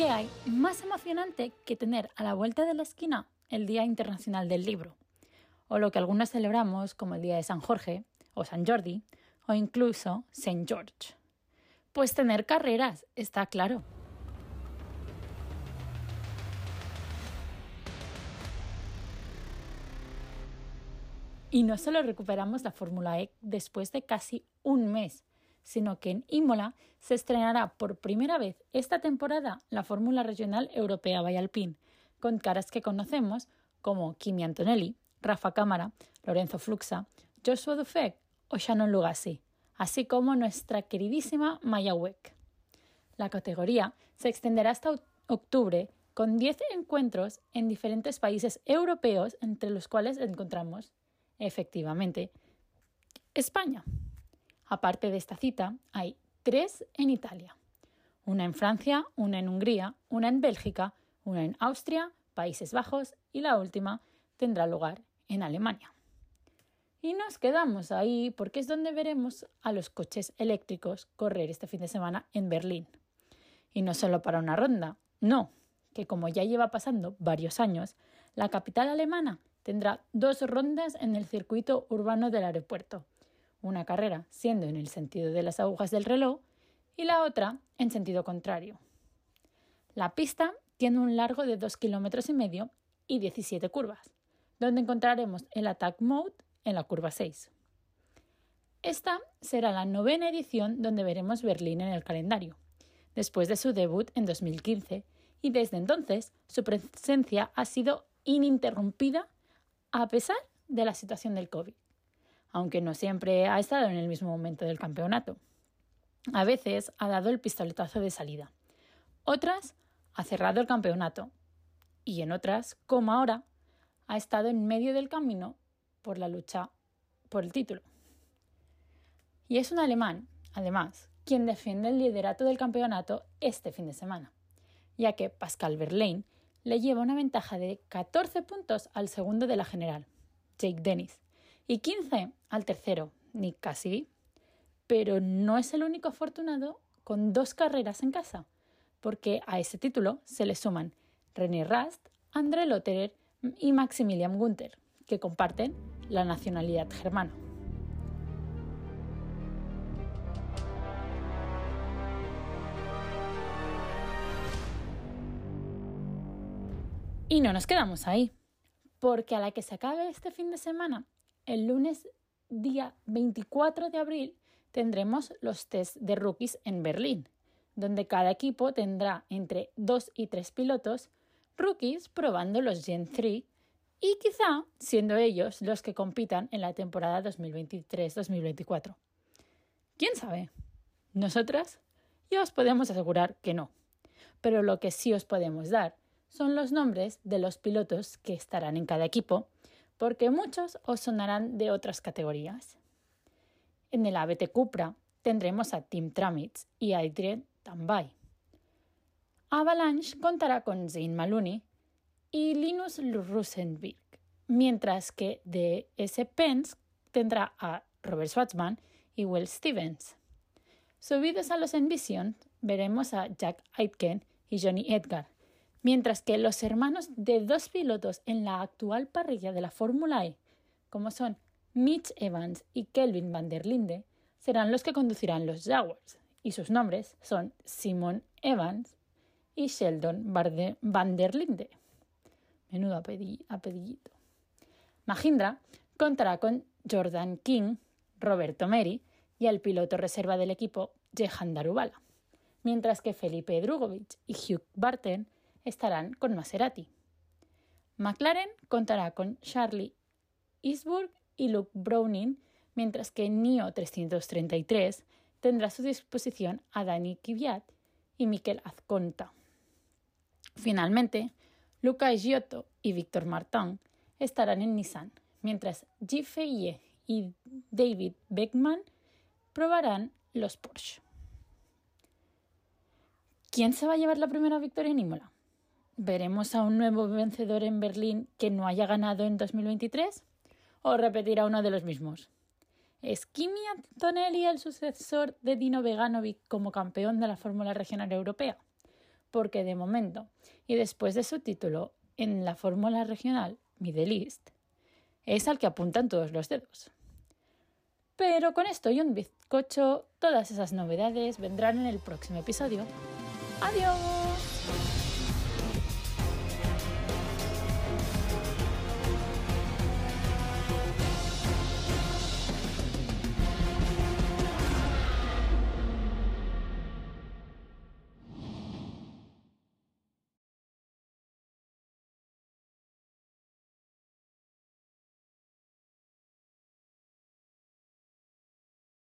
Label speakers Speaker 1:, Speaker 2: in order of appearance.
Speaker 1: ¿Qué hay más emocionante que tener a la vuelta de la esquina el Día Internacional del Libro? O lo que algunos celebramos como el Día de San Jorge, o San Jordi, o incluso Saint George. Pues tener carreras, está claro. Y no solo recuperamos la Fórmula E después de casi un mes, sino que en Imola se estrenará por primera vez esta temporada la Fórmula Regional Europea Vallalpín, con caras que conocemos como Kimi Antonelli, Rafa Cámara, Lorenzo Fluxa, Joshua Dufek o Shannon Lugassi, así como nuestra queridísima Maya Weck. La categoría se extenderá hasta octubre con 10 encuentros en diferentes países europeos, entre los cuales encontramos, efectivamente, España. Aparte de esta cita, hay tres en Italia, una en Francia, una en Hungría, una en Bélgica, una en Austria, Países Bajos y la última tendrá lugar en Alemania. Y nos quedamos ahí porque es donde veremos a los coches eléctricos correr este fin de semana en Berlín. Y no solo para una ronda, no, que como ya lleva pasando varios años, la capital alemana tendrá dos rondas en el circuito urbano del aeropuerto, una carrera siendo en el sentido de las agujas del reloj y la otra en sentido contrario. La pista tiene un largo de 2 kilómetros y medio y 17 curvas, donde encontraremos el Attack Mode en la curva 6. Esta será la novena edición donde veremos Berlín en el calendario, después de su debut en 2015, y desde entonces su presencia ha sido ininterrumpida a pesar de la situación del COVID aunque no siempre ha estado en el mismo momento del campeonato. A veces ha dado el pistoletazo de salida. Otras ha cerrado el campeonato. Y en otras, como ahora, ha estado en medio del camino por la lucha por el título. Y es un alemán, además, quien defiende el liderato del campeonato este fin de semana, ya que Pascal Verlaine le lleva una ventaja de 14 puntos al segundo de la general, Jake Dennis, y 15 al tercero, Nick Cassidy. Pero no es el único afortunado con dos carreras en casa, porque a ese título se le suman René Rast, André Lotterer y Maximilian Gunther, que comparten la nacionalidad germana. Y no nos quedamos ahí, porque a la que se acabe este fin de semana el lunes día 24 de abril tendremos los test de rookies en Berlín, donde cada equipo tendrá entre 2 y 3 pilotos rookies probando los Gen 3 y quizá siendo ellos los que compitan en la temporada 2023-2024. ¿Quién sabe? Nosotras ya os podemos asegurar que no. Pero lo que sí os podemos dar son los nombres de los pilotos que estarán en cada equipo porque muchos os sonarán de otras categorías. En el ABT Cupra tendremos a Tim Tramitz y Adrien Tambay. Avalanche contará con Zane Maloney y Linus Rosenberg, mientras que de S. Pence tendrá a Robert Schwarzman y Will Stevens. Subidos a los Envision, veremos a Jack Aitken y Johnny Edgar, Mientras que los hermanos de dos pilotos en la actual parrilla de la Fórmula E, como son Mitch Evans y Kelvin van der Linde, serán los que conducirán los Jaguars, y sus nombres son Simon Evans y Sheldon van der Linde. Menudo apellidito. Mahindra contará con Jordan King, Roberto Meri y el piloto reserva del equipo Jehan Darubala, mientras que Felipe Drugovic y Hugh Barton estarán con Maserati. McLaren contará con Charlie Eastburg y Luke Browning, mientras que NIO 333 tendrá a su disposición a Dani Kvyat y Mikel Azconta. Finalmente, Luca Giotto y Víctor Martin estarán en Nissan, mientras G. Feye y David Beckman probarán los Porsche. ¿Quién se va a llevar la primera victoria en Imola? ¿Veremos a un nuevo vencedor en Berlín que no haya ganado en 2023? ¿O repetirá uno de los mismos? ¿Es Kimi Antonelli el sucesor de Dino Veganovic como campeón de la Fórmula Regional Europea? porque de momento, y después de su título en la fórmula regional Middle East, es al que apuntan todos los dedos. Pero con esto y un bizcocho, todas esas novedades vendrán en el próximo episodio. ¡Adiós!